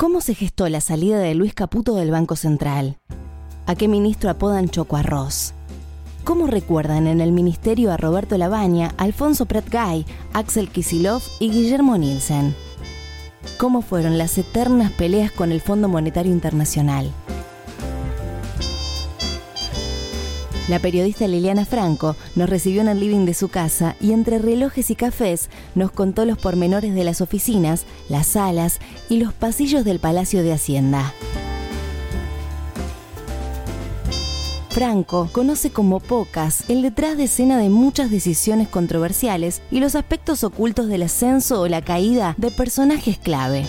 ¿Cómo se gestó la salida de Luis Caputo del Banco Central? ¿A qué ministro apodan Choco Arroz? ¿Cómo recuerdan en el ministerio a Roberto Labaña, Alfonso Pratgay, Axel Kisilov y Guillermo Nielsen? ¿Cómo fueron las eternas peleas con el Fondo Monetario Internacional? La periodista Liliana Franco nos recibió en el living de su casa y entre relojes y cafés nos contó los pormenores de las oficinas, las salas y los pasillos del Palacio de Hacienda. Franco conoce como pocas el detrás de escena de muchas decisiones controversiales y los aspectos ocultos del ascenso o la caída de personajes clave.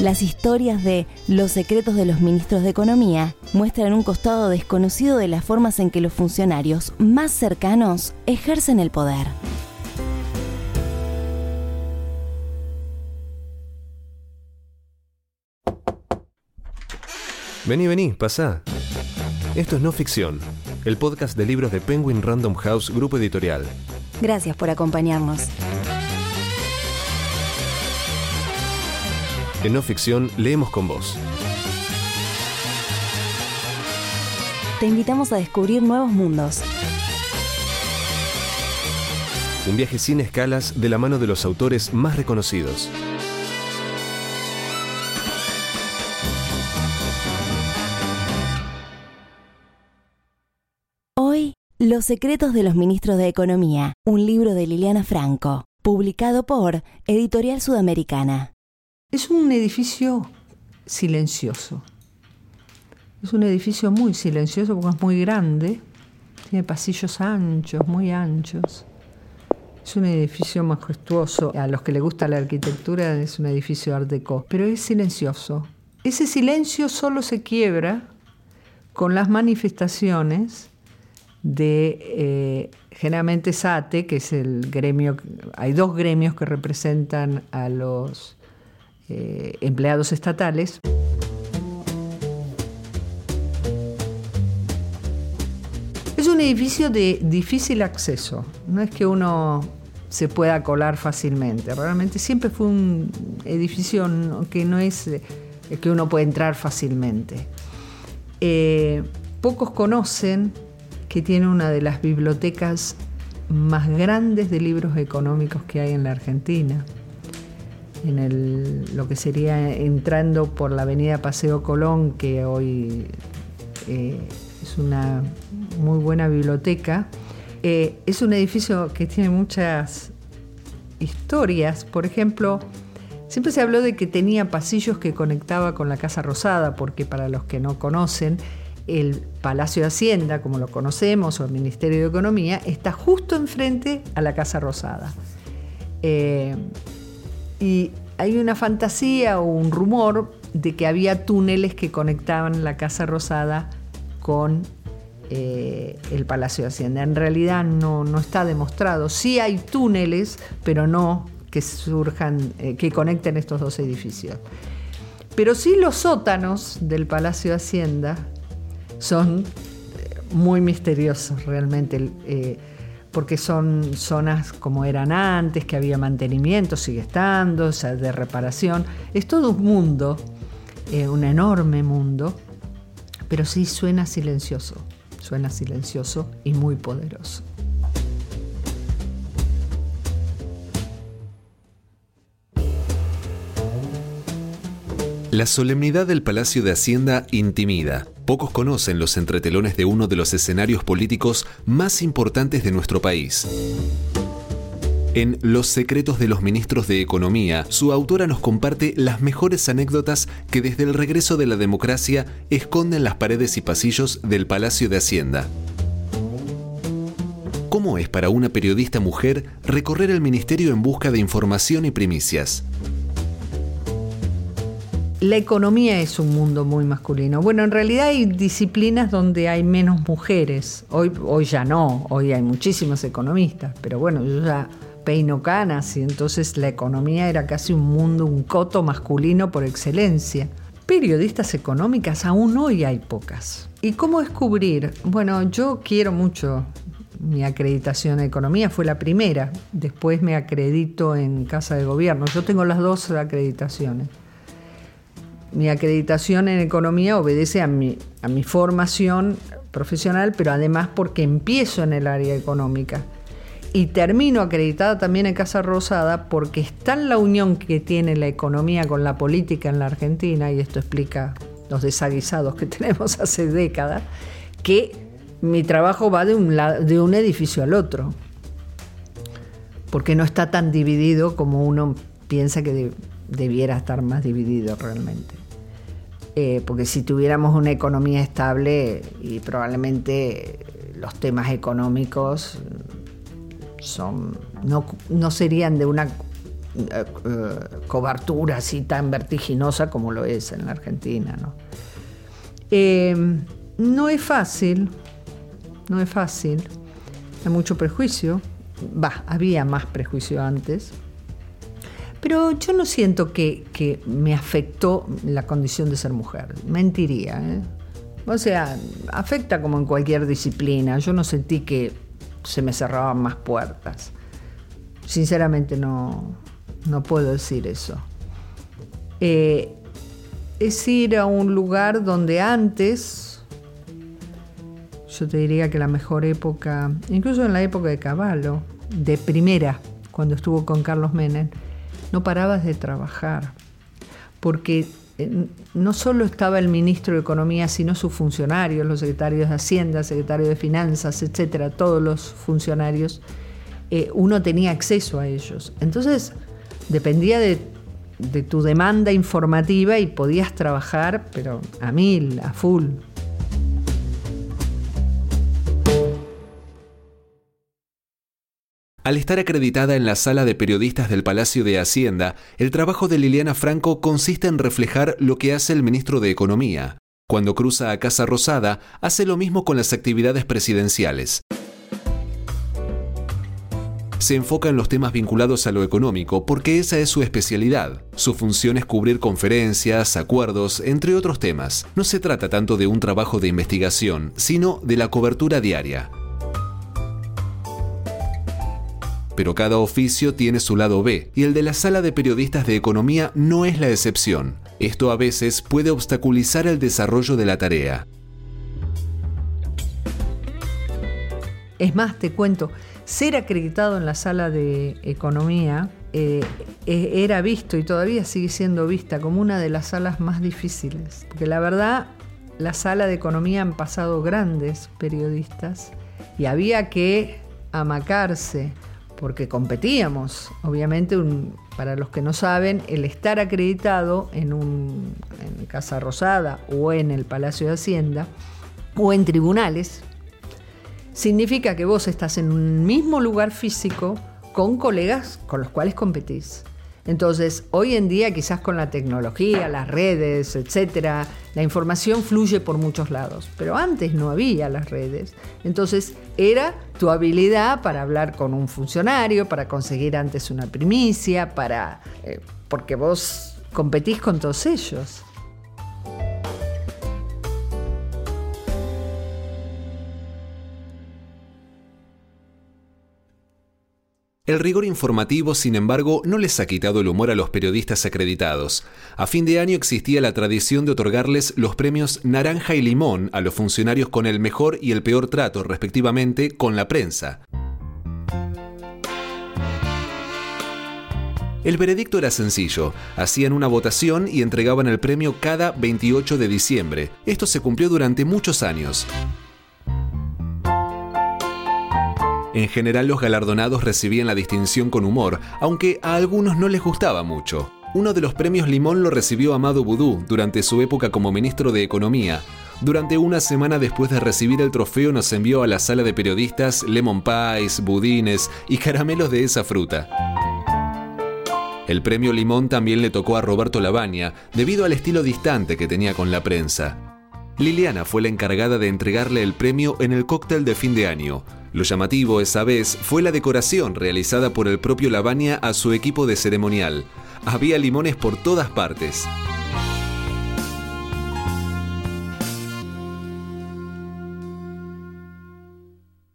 Las historias de Los secretos de los ministros de Economía muestran un costado desconocido de las formas en que los funcionarios más cercanos ejercen el poder. Vení, vení, pasá. Esto es No Ficción, el podcast de libros de Penguin Random House Grupo Editorial. Gracias por acompañarnos. En No Ficción leemos con vos. Te invitamos a descubrir nuevos mundos. Un viaje sin escalas de la mano de los autores más reconocidos. Hoy, Los secretos de los ministros de Economía, un libro de Liliana Franco, publicado por Editorial Sudamericana. Es un edificio silencioso. Es un edificio muy silencioso porque es muy grande, tiene pasillos anchos, muy anchos. Es un edificio majestuoso. A los que les gusta la arquitectura es un edificio art deco, pero es silencioso. Ese silencio solo se quiebra con las manifestaciones de eh, generalmente SATE, que es el gremio, hay dos gremios que representan a los eh, empleados estatales. Es un edificio de difícil acceso, no es que uno se pueda colar fácilmente, realmente siempre fue un edificio que no es eh, que uno puede entrar fácilmente. Eh, pocos conocen que tiene una de las bibliotecas más grandes de libros económicos que hay en la Argentina en lo que sería entrando por la avenida Paseo Colón, que hoy eh, es una muy buena biblioteca. Eh, es un edificio que tiene muchas historias. Por ejemplo, siempre se habló de que tenía pasillos que conectaba con la Casa Rosada, porque para los que no conocen, el Palacio de Hacienda, como lo conocemos, o el Ministerio de Economía, está justo enfrente a la Casa Rosada. Eh, y hay una fantasía o un rumor de que había túneles que conectaban la Casa Rosada con eh, el Palacio de Hacienda. En realidad no, está demostrado. Sí hay túneles, pero no que surjan, eh, que conecten estos dos edificios. Pero sí los sótanos del Palacio de Hacienda son eh, muy misteriosos realmente porque son zonas como eran antes, que había mantenimiento, sigue estando, o sea, de reparación. Es todo un mundo, eh, un enorme mundo, pero sí suena silencioso, suena silencioso y muy poderoso. La solemnidad del Palacio de Hacienda intimida. Pocos conocen los entretelones de uno de los escenarios políticos más importantes de nuestro país. En Los secretos de los ministros de Economía, su autora nos comparte las mejores anécdotas que desde el regreso de la democracia esconden las paredes y pasillos del Palacio de Hacienda. ¿Cómo es para una periodista mujer recorrer el ministerio en busca de información y primicias? La economía es un mundo muy masculino. Bueno, en realidad hay disciplinas donde hay menos mujeres. Hoy, hoy ya no, hoy hay muchísimos economistas, pero bueno, yo ya peino canas y entonces la economía era casi un mundo, un coto masculino por excelencia. Periodistas económicas aún hoy hay pocas. ¿Y cómo descubrir? Bueno, yo quiero mucho mi acreditación en economía, fue la primera. Después me acredito en Casa de Gobierno. Yo tengo las dos acreditaciones. Mi acreditación en economía obedece a mi, a mi formación profesional, pero además porque empiezo en el área económica. Y termino acreditada también en Casa Rosada porque está en la unión que tiene la economía con la política en la Argentina, y esto explica los desaguisados que tenemos hace décadas, que mi trabajo va de un, de un edificio al otro, porque no está tan dividido como uno piensa que debiera estar más dividido realmente. Eh, porque si tuviéramos una economía estable y probablemente los temas económicos son, no, serían de una eh, cobertura así tan vertiginosa como lo es en la Argentina. No, eh, no es fácil, no es fácil. Hay mucho prejuicio. Va, había más prejuicio antes. Pero yo no siento que, me afectó la condición de ser mujer. Mentiría. ¿eh? O sea, afecta como en cualquier disciplina. Yo no sentí que se me cerraban más puertas. Sinceramente no, no puedo decir eso. Eh, es ir a un lugar donde antes yo te diría que la mejor época, incluso en la época de Caballo, de primera, cuando estuvo con Carlos Menem, no parabas de trabajar, porque eh, no solo estaba el ministro de Economía, sino sus funcionarios, los secretarios de Hacienda, secretarios de Finanzas, etcétera, todos los funcionarios, eh, uno tenía acceso a ellos. Entonces, dependía de, de tu demanda informativa y podías trabajar, pero a mil, a full. Al estar acreditada en la sala de periodistas del Palacio de Hacienda, el trabajo de Liliana Franco consiste en reflejar lo que hace el ministro de Economía. Cuando cruza a Casa Rosada, hace lo mismo con las actividades presidenciales. Se enfoca en los temas vinculados a lo económico porque esa es su especialidad. Su función es cubrir conferencias, acuerdos, entre otros temas. No se trata tanto de un trabajo de investigación, sino de la cobertura diaria. Pero cada oficio tiene su lado B, y el de la sala de periodistas de economía no es la excepción. Esto a veces puede obstaculizar el desarrollo de la tarea. Es más, te cuento, ser acreditado en la sala de economía eh, e-, era visto y todavía sigue siendo vista como una de las salas más difíciles. Porque la verdad, la sala de economía han pasado grandes periodistas y había que amacarse porque competíamos. Obviamente, para los que no saben, el estar acreditado en, un, en Casa Rosada o en el Palacio de Hacienda o en tribunales, significa que vos estás en un mismo lugar físico con colegas con los cuales competís. Entonces, hoy en día, quizás con la tecnología, las redes, etcétera, la información fluye por muchos lados. Pero antes no había las redes. Entonces, era tu habilidad para hablar con un funcionario, para conseguir antes una primicia, para. Eh, porque vos competís con todos ellos. El rigor informativo, sin embargo, no les ha quitado el humor a los periodistas acreditados. A fin de año existía la tradición de otorgarles los premios Naranja y Limón a los funcionarios con el mejor y el peor trato, respectivamente, con la prensa. El veredicto era sencillo, hacían una votación y entregaban el premio cada 28 de diciembre. Esto se cumplió durante muchos años. En general los galardonados recibían la distinción con humor, aunque a algunos no les gustaba mucho. Uno de los premios Limón lo recibió Amado Boudou durante su época como ministro de Economía. Durante una semana después de recibir el trofeo nos envió a la sala de periodistas lemon pies, budines y caramelos de esa fruta. El premio Limón también le tocó a Roberto Labaña, debido al estilo distante que tenía con la prensa. Liliana fue la encargada de entregarle el premio en el cóctel de fin de año. Lo llamativo esa vez fue la decoración realizada por el propio Lavania a su equipo de ceremonial. Había limones por todas partes.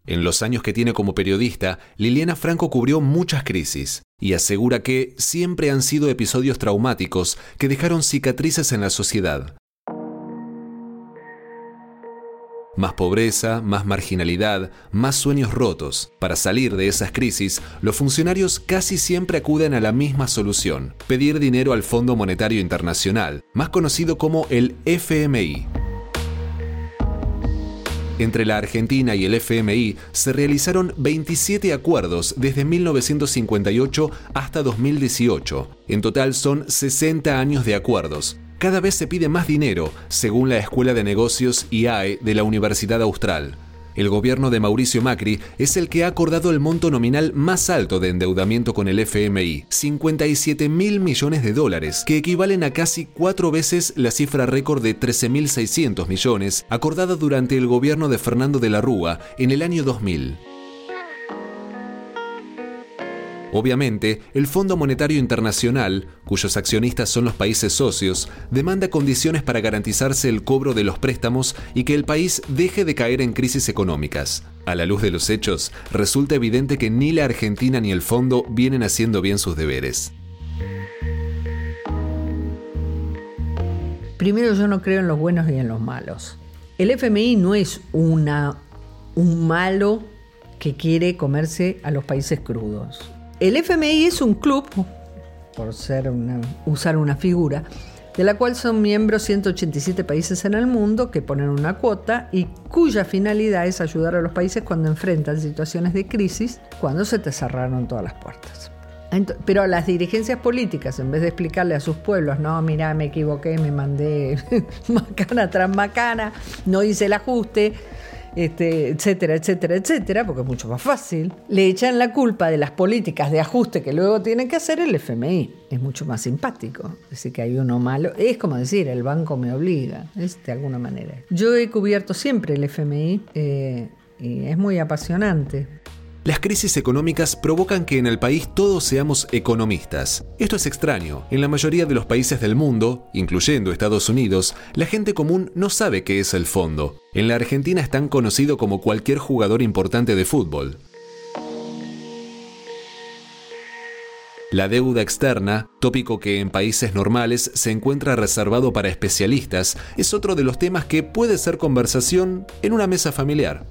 En los años que tiene como periodista, Liliana Franco cubrió muchas crisis y asegura que siempre han sido episodios traumáticos que dejaron cicatrices en la sociedad. Más pobreza, más marginalidad, más sueños rotos. Para salir de esas crisis, los funcionarios casi siempre acuden a la misma solución, pedir dinero al Fondo Monetario Internacional, más conocido como el FMI. Entre la Argentina y el FMI se realizaron 27 acuerdos desde 1958 hasta 2018. En total son 60 años de acuerdos. Cada vez se pide más dinero, según la Escuela de Negocios IAE de la Universidad Austral. El gobierno de Mauricio Macri es el que ha acordado el monto nominal más alto de endeudamiento con el FMI, 57 mil millones de dólares, que equivalen a casi cuatro veces la cifra récord de 13.600 millones acordada durante el gobierno de Fernando de la Rúa en el año 2000. Obviamente, el Fondo Monetario Internacional, cuyos accionistas son los países socios, demanda condiciones para garantizarse el cobro de los préstamos y que el país deje de caer en crisis económicas. A la luz de los hechos, resulta evidente que ni la Argentina ni el fondo vienen haciendo bien sus deberes. Primero yo no creo en los buenos y en los malos. El FMI no es una, un malo que quiere comerse a los países crudos. El FMI es un club, por ser usar una figura, de la cual son miembros 187 países en el mundo que ponen una cuota y cuya finalidad es ayudar a los países cuando enfrentan situaciones de crisis, cuando se te cerraron todas las puertas. Pero las dirigencias políticas, en vez de explicarle a sus pueblos, no, mira, me equivoqué, me mandé macana tras macana, no hice el ajuste, este, etcétera, etcétera, etcétera, porque es mucho más fácil, le echan la culpa de las políticas de ajuste que luego tienen que hacer el FMI. Es mucho más simpático. Decir que hay uno malo. Es como decir, el banco me obliga, es de alguna manera. Yo he cubierto siempre el FMI eh, y es muy apasionante. Las crisis económicas provocan que en el país todos seamos economistas. Esto es extraño. En la mayoría de los países del mundo, incluyendo Estados Unidos, la gente común no sabe qué es el fondo. En la Argentina es tan conocido como cualquier jugador importante de fútbol. La deuda externa, tópico que en países normales se encuentra reservado para especialistas, es otro de los temas que puede ser conversación en una mesa familiar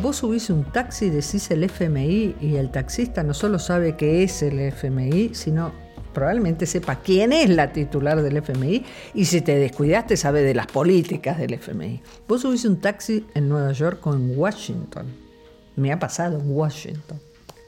vos subís un taxi, decís el FMI y el taxista no solo sabe qué es el FMI, sino probablemente sepa quién es la titular del FMI y si te descuidaste sabe de las políticas del FMI. Vos subís un taxi en Nueva York o en Washington. Me ha pasado en Washington.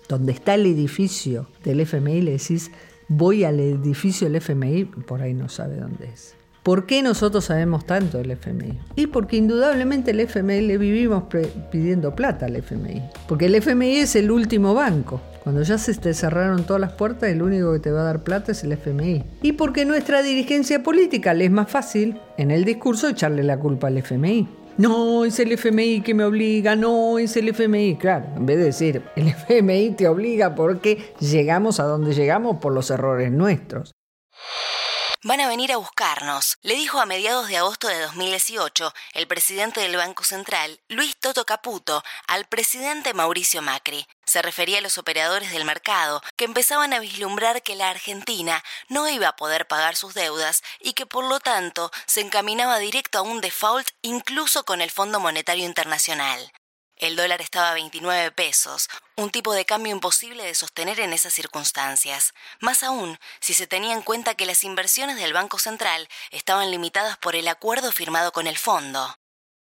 Donde está el edificio del FMI, le decís, voy al edificio del FMI, por ahí no sabe dónde es. ¿Por qué nosotros sabemos tanto del FMI? Y porque indudablemente el FMI le vivimos pidiendo plata al FMI. Porque el FMI es el último banco. Cuando ya se te cerraron todas las puertas, el único que te va a dar plata es el FMI. Y porque nuestra dirigencia política le es más fácil en el discurso echarle la culpa al FMI. No, es el FMI que me obliga, no, es el FMI. Claro, en vez de decir, el FMI te obliga porque llegamos a donde llegamos por los errores nuestros. Van a venir a buscarnos, le dijo a mediados de agosto de 2018 el presidente del Banco Central, Luis Toto Caputo, al presidente Mauricio Macri. Se refería a los operadores del mercado que empezaban a vislumbrar que la Argentina no iba a poder pagar sus deudas y que por lo tanto se encaminaba directo a un default incluso con el Fondo Monetario Internacional. El dólar estaba a 29 pesos, un tipo de cambio imposible de sostener en esas circunstancias, más aún si se tenía en cuenta que las inversiones del Banco Central estaban limitadas por el acuerdo firmado con el fondo.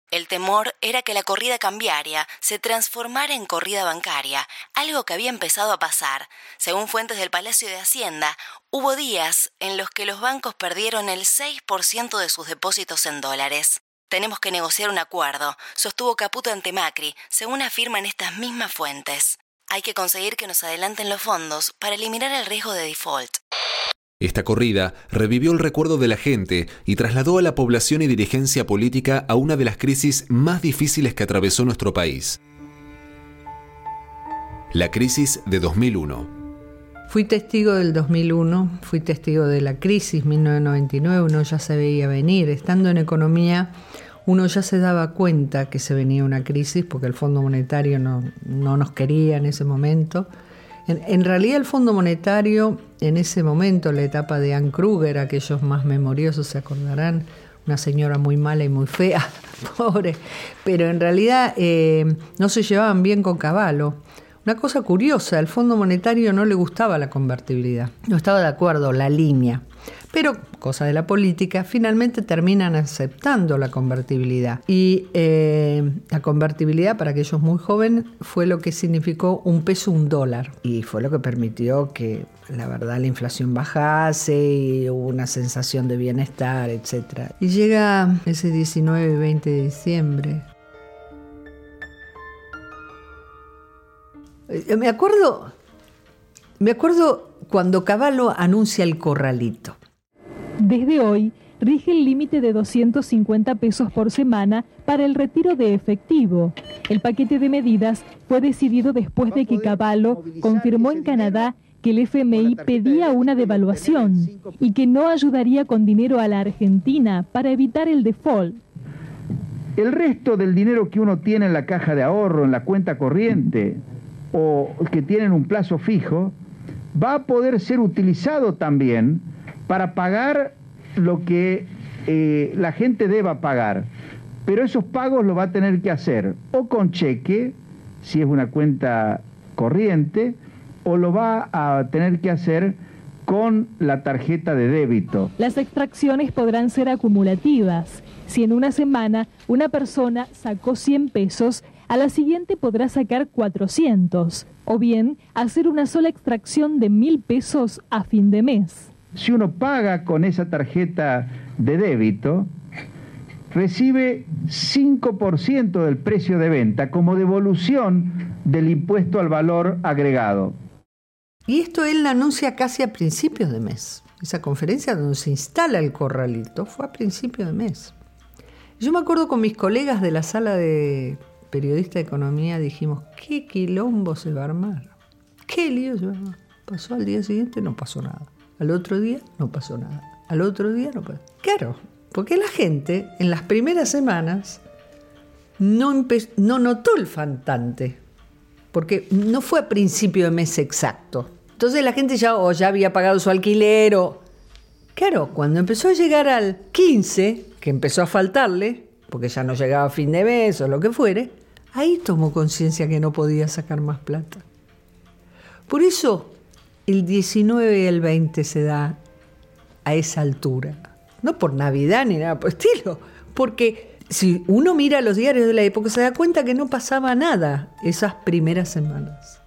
El temor era que la corrida cambiaria se transformara en corrida bancaria, algo que había empezado a pasar. Según fuentes del Palacio de Hacienda, hubo días en los que los bancos perdieron el 6% de sus depósitos en dólares. Tenemos que negociar un acuerdo, sostuvo Caputo ante Macri, según afirman estas mismas fuentes. Hay que conseguir que nos adelanten los fondos para eliminar el riesgo de default. Esta corrida revivió el recuerdo de la gente y trasladó a la población y dirigencia política a una de las crisis más difíciles que atravesó nuestro país. La crisis de 2001. Fui testigo del 2001, fui testigo de la crisis 1999, uno ya se veía venir. Estando en economía, uno ya se daba cuenta que se venía una crisis porque el Fondo Monetario no, nos quería en ese momento. En, realidad el Fondo Monetario en ese momento, la etapa de Ann Kruger, aquellos más memoriosos se acordarán, una señora muy mala y muy fea, pobre, pero en realidad eh, no se llevaban bien con Caballo. Una cosa curiosa, al Fondo Monetario no le gustaba la convertibilidad, no estaba de acuerdo la línea. Pero, cosa de la política, finalmente terminan aceptando la convertibilidad. Y eh, la convertibilidad para aquellos muy jóvenes fue lo que significó un peso, un dólar. Y fue lo que permitió que, la verdad, la inflación bajase y hubo una sensación de bienestar, etc. Y llega ese 19 y 20 de diciembre. Me acuerdo, me acuerdo cuando Caballo anuncia el corralito. Desde hoy rige el límite de 250 pesos por semana para el retiro de efectivo. El paquete de medidas fue decidido después de que Caballo confirmó en Canadá que el FMI pedía una devaluación y que no ayudaría con dinero a la Argentina para evitar el default. El resto del dinero que uno tiene en la caja de ahorro, en la cuenta corriente o que tienen un plazo fijo, va a poder ser utilizado también para pagar lo que eh, la gente deba pagar. Pero esos pagos lo va a tener que hacer o con cheque, si es una cuenta corriente, o lo va a tener que hacer con la tarjeta de débito. Las extracciones podrán ser acumulativas. Si en una semana una persona sacó 100 pesos, a la siguiente podrá sacar 400, o bien hacer una sola extracción de 1000 pesos a fin de mes si uno paga con esa tarjeta de débito, recibe 5% del precio de venta como devolución del impuesto al valor agregado. Y esto él lo anuncia casi a principios de mes. Esa conferencia donde se instala el corralito fue a principios de mes. Yo me acuerdo con mis colegas de la sala de periodista de economía, dijimos, ¿qué quilombo se va a armar? ¿Qué lío se va a armar? Pasó al día siguiente, no pasó nada. Al otro día no pasó nada. Al otro día no pasó. Claro, porque la gente en las primeras semanas no, no notó el faltante, porque no fue a principio de mes exacto. Entonces la gente ya, ya había pagado su alquiler o... Claro, cuando empezó a llegar al 15, que empezó a faltarle, porque ya no llegaba a fin de mes o lo que fuere, ahí tomó conciencia que no podía sacar más plata. Por eso el 19 y el 20 se da a esa altura. No por Navidad ni nada por estilo, porque si uno mira los diarios de la época se da cuenta que no pasaba nada esas primeras semanas.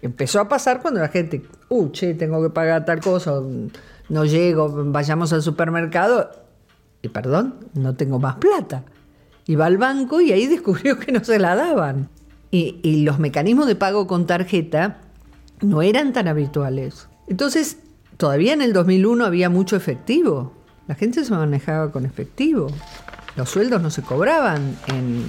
Empezó a pasar cuando la gente, uh, che, tengo que pagar tal cosa, no llego, vayamos al supermercado, y perdón, no tengo más plata. Va al banco y ahí descubrió que no se la daban. Y, los mecanismos de pago con tarjeta no eran tan habituales. Entonces, todavía en el 2001 había mucho efectivo. La gente se manejaba con efectivo. Los sueldos no se cobraban en,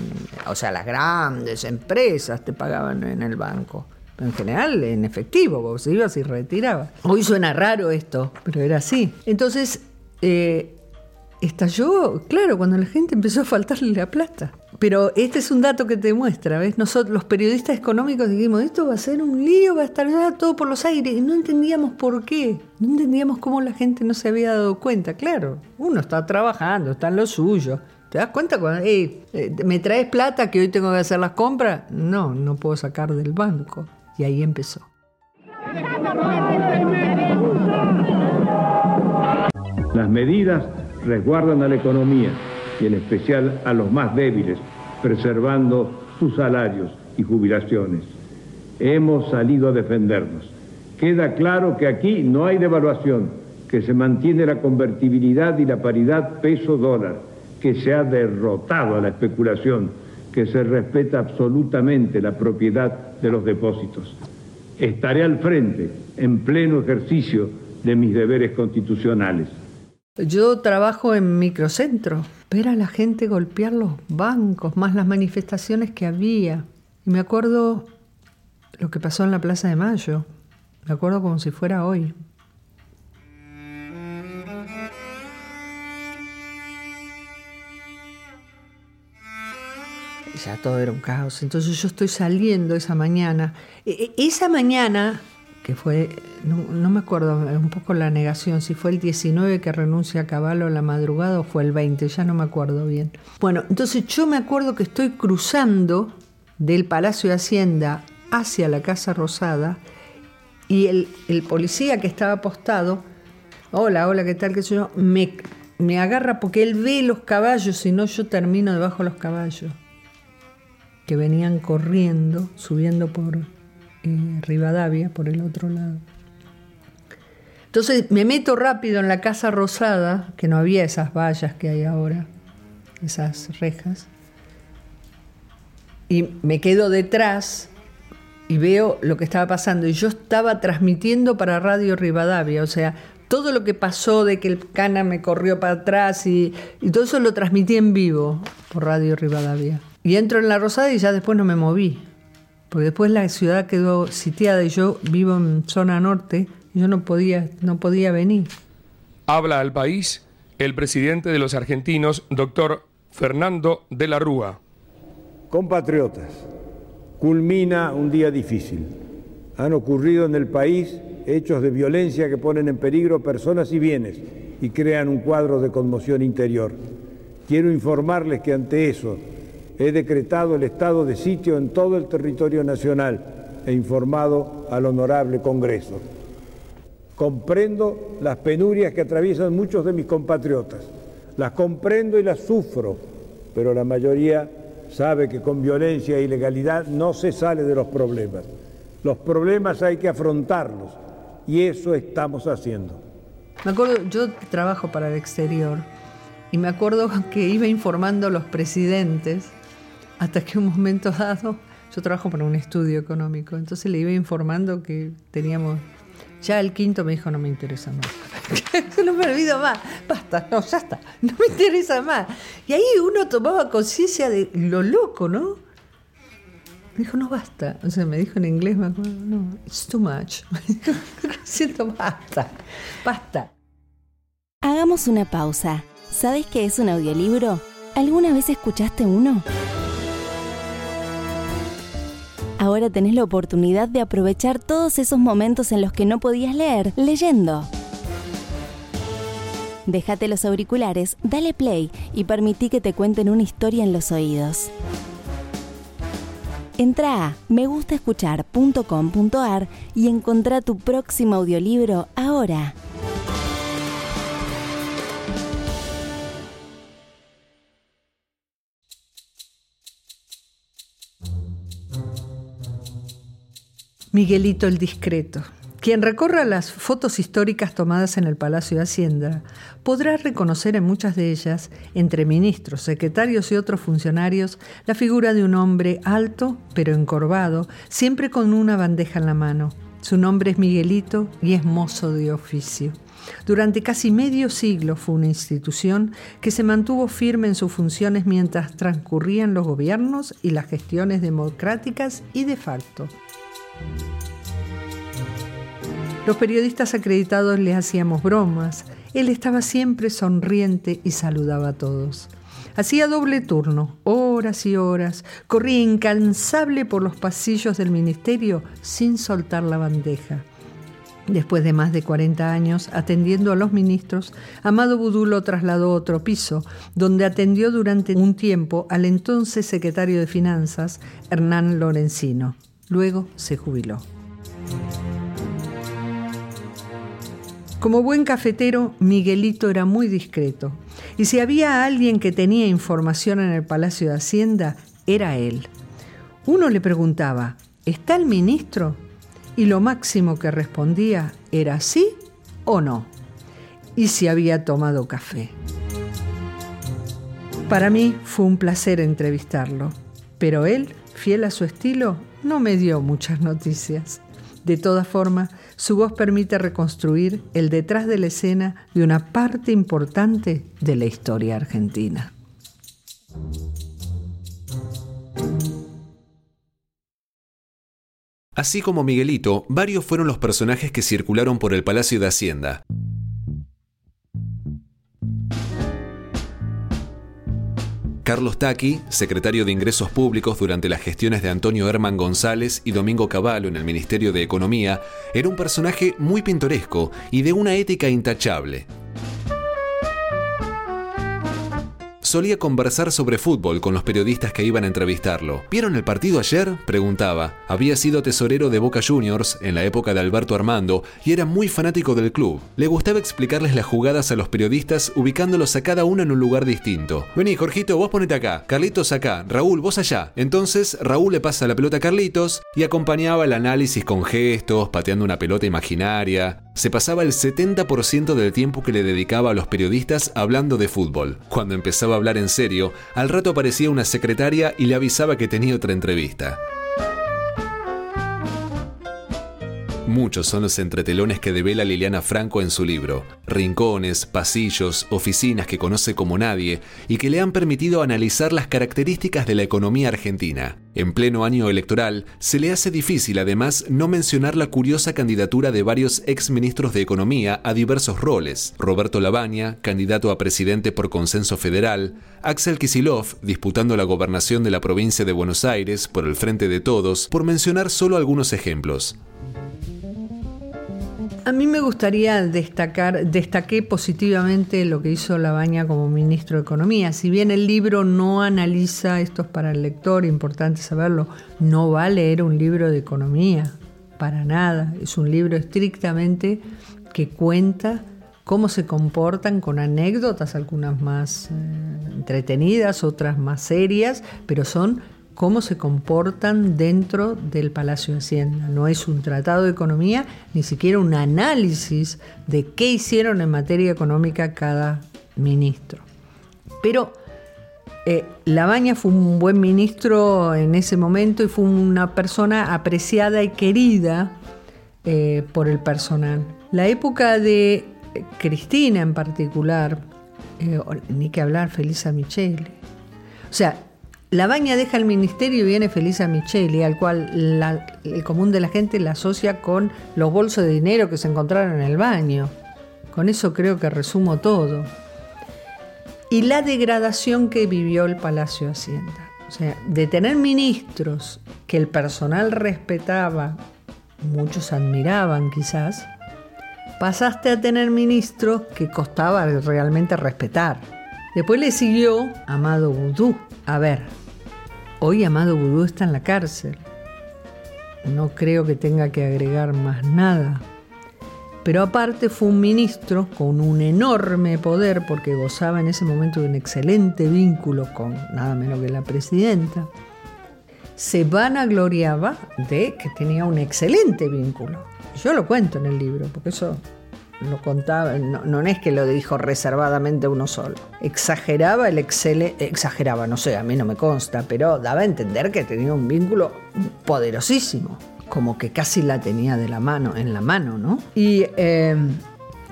o sea, las grandes empresas te pagaban en el banco. En general en efectivo, vos ibas y retirabas. Hoy suena raro esto, pero era así. Entonces, eh, estalló, claro, cuando la gente empezó a faltarle la plata. Pero este es un dato que te muestra, ¿ves? Nosotros, los periodistas económicos, dijimos, esto va a ser un lío, va a estar todo por los aires. Y no entendíamos por qué. No entendíamos cómo la gente no se había dado cuenta. Claro, uno está trabajando, está en lo suyo. ¿Te das cuenta cuando, eh, ¿me traes plata que hoy tengo que hacer las compras? No, no puedo sacar del banco. Y ahí empezó. Las medidas resguardan a la economía y en especial a los más débiles, preservando sus salarios y jubilaciones. Hemos salido a defendernos. Queda claro que aquí no hay devaluación, que se mantiene la convertibilidad y la paridad peso-dólar, que se ha derrotado a la especulación, que se respeta absolutamente la propiedad de los depósitos. Estaré al frente, en pleno ejercicio de mis deberes constitucionales. Yo trabajo en microcentro, ver a la gente golpear los bancos, más las manifestaciones que había. Y me acuerdo lo que pasó en la Plaza de Mayo, me acuerdo como si fuera hoy. ya todo era un caos. Entonces yo estoy saliendo esa mañana. E, e, esa mañana, que fue, no, me acuerdo, un poco la negación, si fue el 19 que renuncia a Caballo la madrugada o fue el 20, ya no me acuerdo bien. Bueno, entonces yo me acuerdo que estoy cruzando del Palacio de Hacienda hacia la Casa Rosada y el, policía que estaba apostado, hola, hola, ¿qué tal? ¿Qué soy yo? Me, me agarra porque él ve los caballos y no yo termino debajo de los caballos que venían corriendo, subiendo por Rivadavia, por el otro lado. Entonces me meto rápido en la casa rosada, que no había esas vallas que hay ahora, esas rejas, y me quedo detrás y veo lo que estaba pasando. Y yo estaba transmitiendo para Radio Rivadavia, o sea, todo lo que pasó de que el cana me corrió para atrás y, y todo eso lo transmití en vivo por Radio Rivadavia. Y entro en la Rosada y ya después no me moví. Porque después la ciudad quedó sitiada y yo vivo en zona norte y yo no podía, no podía venir. Habla al país el presidente de los argentinos, doctor Fernando de la Rúa. Compatriotas, culmina un día difícil. Han ocurrido en el país hechos de violencia que ponen en peligro personas y bienes y crean un cuadro de conmoción interior. Quiero informarles que ante eso he decretado el estado de sitio en todo el territorio nacional e informado al honorable Congreso. Comprendo las penurias que atraviesan muchos de mis compatriotas, las comprendo y las sufro, pero la mayoría sabe que con violencia e ilegalidad no se sale de los problemas. Los problemas hay que afrontarlos y eso estamos haciendo. Me acuerdo, yo trabajo para el exterior y me acuerdo que iba informando a los presidentes hasta que un momento dado, yo trabajo para un estudio económico, entonces le iba informando que teníamos, ya el quinto me dijo, no me interesa más. no me olvido más, basta, no, ya está, no me interesa más. Y ahí uno tomaba conciencia de lo loco, ¿no? Me dijo, no basta. O sea, me dijo en inglés, me acuerdo, no, it's too much. siento, basta, basta. Hagamos una pausa. ¿Sabes qué es un audiolibro? ¿Alguna vez escuchaste uno? Ahora tenés la oportunidad de aprovechar todos esos momentos en los que no podías leer leyendo. Déjate los auriculares, dale play y permití que te cuenten una historia en los oídos. Entra a megustaescuchar.com.ar y encontrá tu próximo audiolibro ahora. Miguelito el Discreto. Quien recorra las fotos históricas tomadas en el Palacio de Hacienda podrá reconocer en muchas de ellas, entre ministros, secretarios y otros funcionarios, la figura de un hombre alto pero encorvado, siempre con una bandeja en la mano. Su nombre es Miguelito y es mozo de oficio. Durante casi medio siglo fue una institución que se mantuvo firme en sus funciones mientras transcurrían los gobiernos y las gestiones democráticas y de facto. Los periodistas acreditados le hacíamos bromas. Él estaba siempre sonriente y saludaba a todos. Hacía doble turno, horas y horas, corría incansable por los pasillos del ministerio sin soltar la bandeja. Después de más de 40 años atendiendo a los ministros, Amado Budú lo trasladó a otro piso, donde atendió durante un tiempo al entonces secretario de Finanzas, Hernán Lorenzino. Luego se jubiló. Como buen cafetero, Miguelito era muy discreto, y si había alguien que tenía información en el Palacio de Hacienda, era él. Uno le preguntaba, ¿está el ministro? Y lo máximo que respondía era sí o no, y si había tomado café. Para mí fue un placer entrevistarlo, pero él, fiel a su estilo, no me dio muchas noticias. De todas formas, su voz permite reconstruir el detrás de la escena de una parte importante de la historia argentina. Así como Miguelito, varios fueron los personajes que circularon por el Palacio de Hacienda. Carlos Taqui, secretario de Ingresos Públicos durante las gestiones de Antonio Herman González y Domingo Cavallo en el Ministerio de Economía, era un personaje muy pintoresco y de una ética intachable. Solía conversar sobre fútbol con los periodistas que iban a entrevistarlo. ¿Vieron el partido ayer? preguntaba. Había sido tesorero de Boca Juniors en la época de Alberto Armando y era muy fanático del club. Le gustaba explicarles las jugadas a los periodistas ubicándolos a cada uno en un lugar distinto. Vení, Jorgito, vos ponete acá, Carlitos acá, Raúl, vos allá. Entonces Raúl le pasa la pelota a Carlitos y acompañaba el análisis con gestos, pateando una pelota imaginaria. Se pasaba el 70% del tiempo que le dedicaba a los periodistas hablando de fútbol. Cuando empezaba a hablar en serio, al rato aparecía una secretaria y le avisaba que tenía otra entrevista. Muchos son los entretelones que devela Liliana Franco en su libro, rincones, pasillos, oficinas que conoce como nadie y que le han permitido analizar las características de la economía argentina. En pleno año electoral, se le hace difícil además no mencionar la curiosa candidatura de varios exministros de Economía a diversos roles. Roberto Labaña, candidato a presidente por consenso federal, Axel Kisilov, disputando la gobernación de la provincia de Buenos Aires por el Frente de Todos, por mencionar solo algunos ejemplos. A mí me gustaría destacar, destaqué positivamente lo que hizo Labaña como ministro de Economía. Si bien el libro no analiza, esto es para el lector, importante saberlo, no va a leer un libro de economía, para nada. Es un libro estrictamente que cuenta cómo se comportan con anécdotas, algunas más eh, entretenidas, otras más serias, pero son cómo se comportan dentro del Palacio de Hacienda. No es un tratado de economía, ni siquiera un análisis de qué hicieron en materia económica cada ministro. Pero eh, fue un buen ministro en ese momento y fue una persona apreciada y querida eh, por el personal. La época de Cristina en particular, eh, ni que hablar, Felisa Michele. O sea, la baña deja el ministerio y viene Felisa Micheli, al cual el común de la gente la asocia con los bolsos de dinero que se encontraron en el baño. Con eso creo que resumo todo. Y la degradación que vivió el Palacio de Hacienda. O sea, de tener ministros que el personal respetaba, muchos admiraban quizás, pasaste a tener ministros que costaba realmente respetar. Después le siguió Amado Vudú. A ver, Hoy Amado Vudú está en la cárcel. No creo que tenga que agregar más nada. Pero aparte fue un ministro con un enorme poder porque gozaba en ese momento de un excelente vínculo con nada menos que la presidenta. Se vanagloriaba de que tenía un excelente vínculo. Yo lo cuento en el libro, porque eso lo contaba, no, es que lo dijo reservadamente uno solo. Exageraba el Excel, exageraba, no sé, a mí no me consta, pero daba a entender que tenía un vínculo poderosísimo, como que casi la tenía de la mano, en la mano, ¿no? Y, em,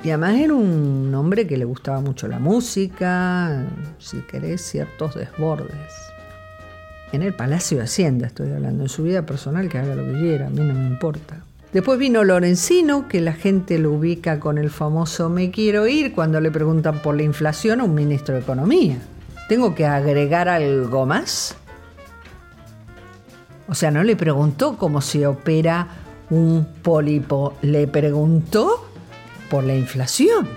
y además era un hombre que le gustaba mucho la música, si querés, ciertos desbordes. En el Palacio de Hacienda estoy hablando, en su vida personal que haga lo que quiera, a mí no me importa. Después vino Lorenzino, que la gente lo ubica con el famoso me quiero ir cuando le preguntan por la inflación a un ministro de Economía. ¿Tengo que agregar algo más? O sea, no le preguntó cómo se opera un pólipo, le preguntó por la inflación.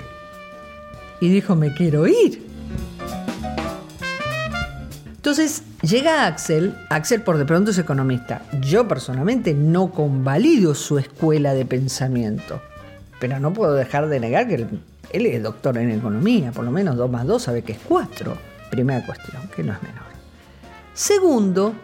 Y dijo, me quiero ir. Entonces llega Axel, Axel por de pronto es economista. Yo personalmente no convalido su escuela de pensamiento, pero no puedo dejar de negar que él, es doctor en economía, por lo menos 2 más 2 sabe que es 4. Primera cuestión, que no es menor. Segundo,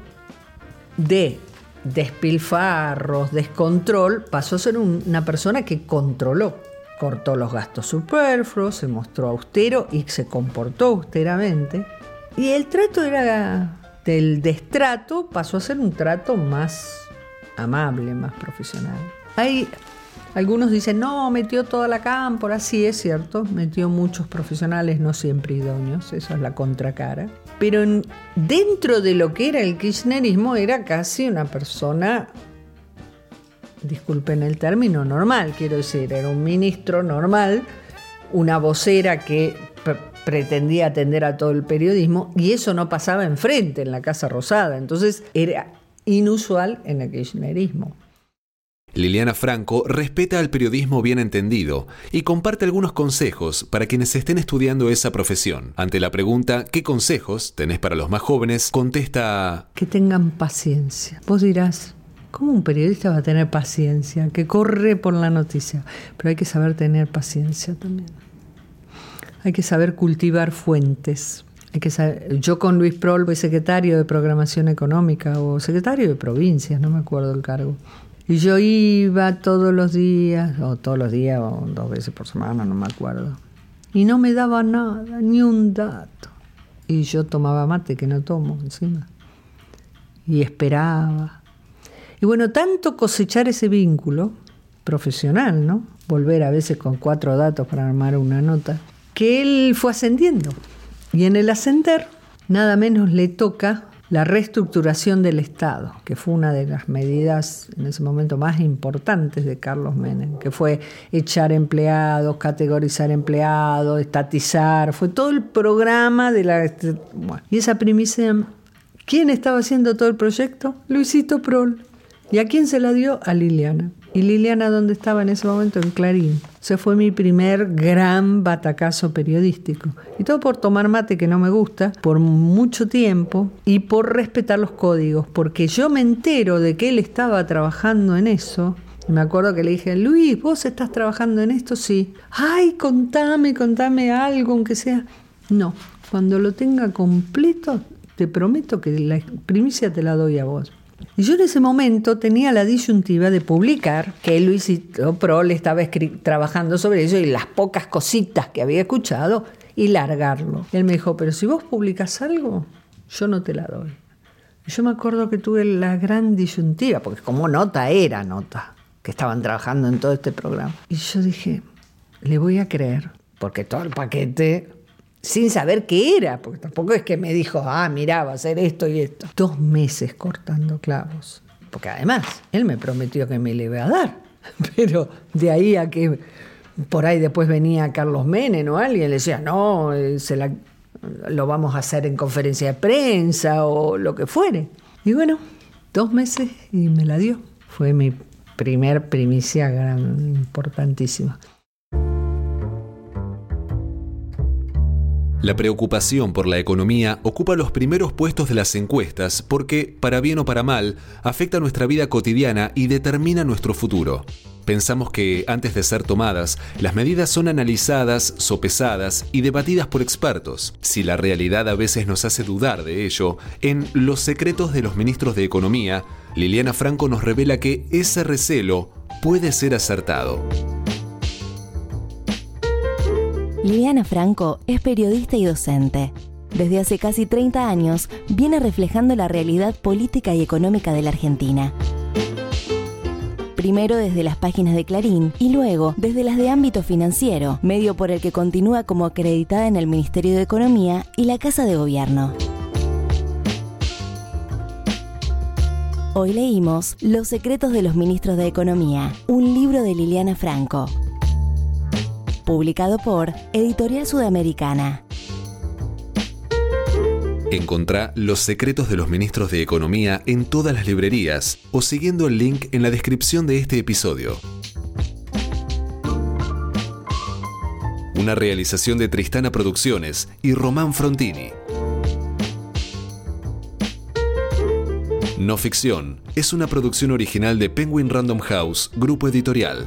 de despilfarros, descontrol, pasó a ser una persona que controló. Cortó los gastos superfluos, se mostró austero y se comportó austeramente y el trato era del destrato, pasó a ser un trato más amable, más profesional. Hay algunos dicen, no, metió toda la cámpora, sí es cierto, metió muchos profesionales, no siempre idóneos, eso es la contracara. Pero dentro de lo que era el kirchnerismo era casi una persona, disculpen el término, normal, quiero decir, era un ministro normal, una vocera que pretendía atender a todo el periodismo y eso no pasaba enfrente en la Casa Rosada. Entonces era inusual en el kirchnerismo. Liliana Franco respeta al periodismo bien entendido y comparte algunos consejos para quienes estén estudiando esa profesión. Ante la pregunta ¿qué consejos tenés para los más jóvenes? contesta que tengan paciencia. Vos dirás, ¿cómo un periodista va a tener paciencia? Que corre por la noticia. Pero hay que saber tener paciencia también. Hay que saber cultivar fuentes. Hay que saber, yo con Luis Prol fui secretario de programación económica o secretario de provincias, no me acuerdo el cargo. Y yo iba todos los días, o todos los días, o dos veces por semana, no me acuerdo. Y no me daba nada, ni un dato. Y yo tomaba mate, que no tomo encima. Y esperaba. Y bueno, tanto cosechar ese vínculo profesional, ¿no? Volver a veces con cuatro datos para armar una nota, que él fue ascendiendo. Y en el ascender, nada menos le toca la reestructuración del Estado, que fue una de las medidas en ese momento más importantes de Carlos Menem, que fue echar empleados, categorizar empleados, estatizar, fue todo el programa de la... y esa primicia, ¿quién estaba haciendo todo el proyecto? Luisito Prol. ¿Y a quién se la dio? A Liliana. ¿Y Liliana dónde estaba en ese momento? En Clarín. Ese fue mi primer gran batacazo periodístico. Y todo por tomar mate, que no me gusta, por mucho tiempo, y por respetar los códigos, porque yo me entero de que él estaba trabajando en eso. Me acuerdo que le dije, Luis, ¿vos estás trabajando en esto? Sí. Ay, contame, contame algo, aunque sea. No, cuando lo tenga completo, te prometo que la primicia te la doy a vos. Y yo en ese momento tenía la disyuntiva de publicar que Luisito Prol estaba trabajando sobre eso y las pocas cositas que había escuchado y largarlo. él me dijo, pero si vos publicas algo, yo no te la doy. Y yo me acuerdo que tuve la gran disyuntiva, porque como nota era nota, que estaban trabajando en todo este programa. Y yo dije, le voy a creer, porque todo el paquete sin saber qué era, porque tampoco es que me dijo, ah, mira, va a hacer esto y esto. Dos meses cortando clavos, porque además él me prometió que me le iba a dar, pero de ahí a que por ahí después venía Carlos Menem o alguien, le decía, no, eh, se la, lo vamos a hacer en conferencia de prensa o lo que fuere. Y bueno, dos meses y me la dio. Fue mi primer primicia gran, importantísima. La preocupación por la economía ocupa los primeros puestos de las encuestas porque, para bien o para mal, afecta nuestra vida cotidiana y determina nuestro futuro. Pensamos que, antes de ser tomadas, las medidas son analizadas, sopesadas y debatidas por expertos. Si la realidad a veces nos hace dudar de ello, en Los secretos de los ministros de Economía, Liliana Franco nos revela que ese recelo puede ser acertado. Liliana Franco es periodista y docente. Desde hace casi 30 años viene reflejando la realidad política y económica de la Argentina. Primero desde las páginas de Clarín y luego desde las de ámbito financiero, medio por el que continúa como acreditada en el Ministerio de Economía y la Casa de Gobierno. Hoy leímos Los secretos de los ministros de Economía, un libro de Liliana Franco publicado por Editorial Sudamericana. Encontrá Los secretos de los ministros de Economía en todas las librerías o siguiendo el link en la descripción de este episodio. Una realización de Tristana Producciones y Román Frontini. No Ficción es una producción original de Penguin Random House, grupo editorial.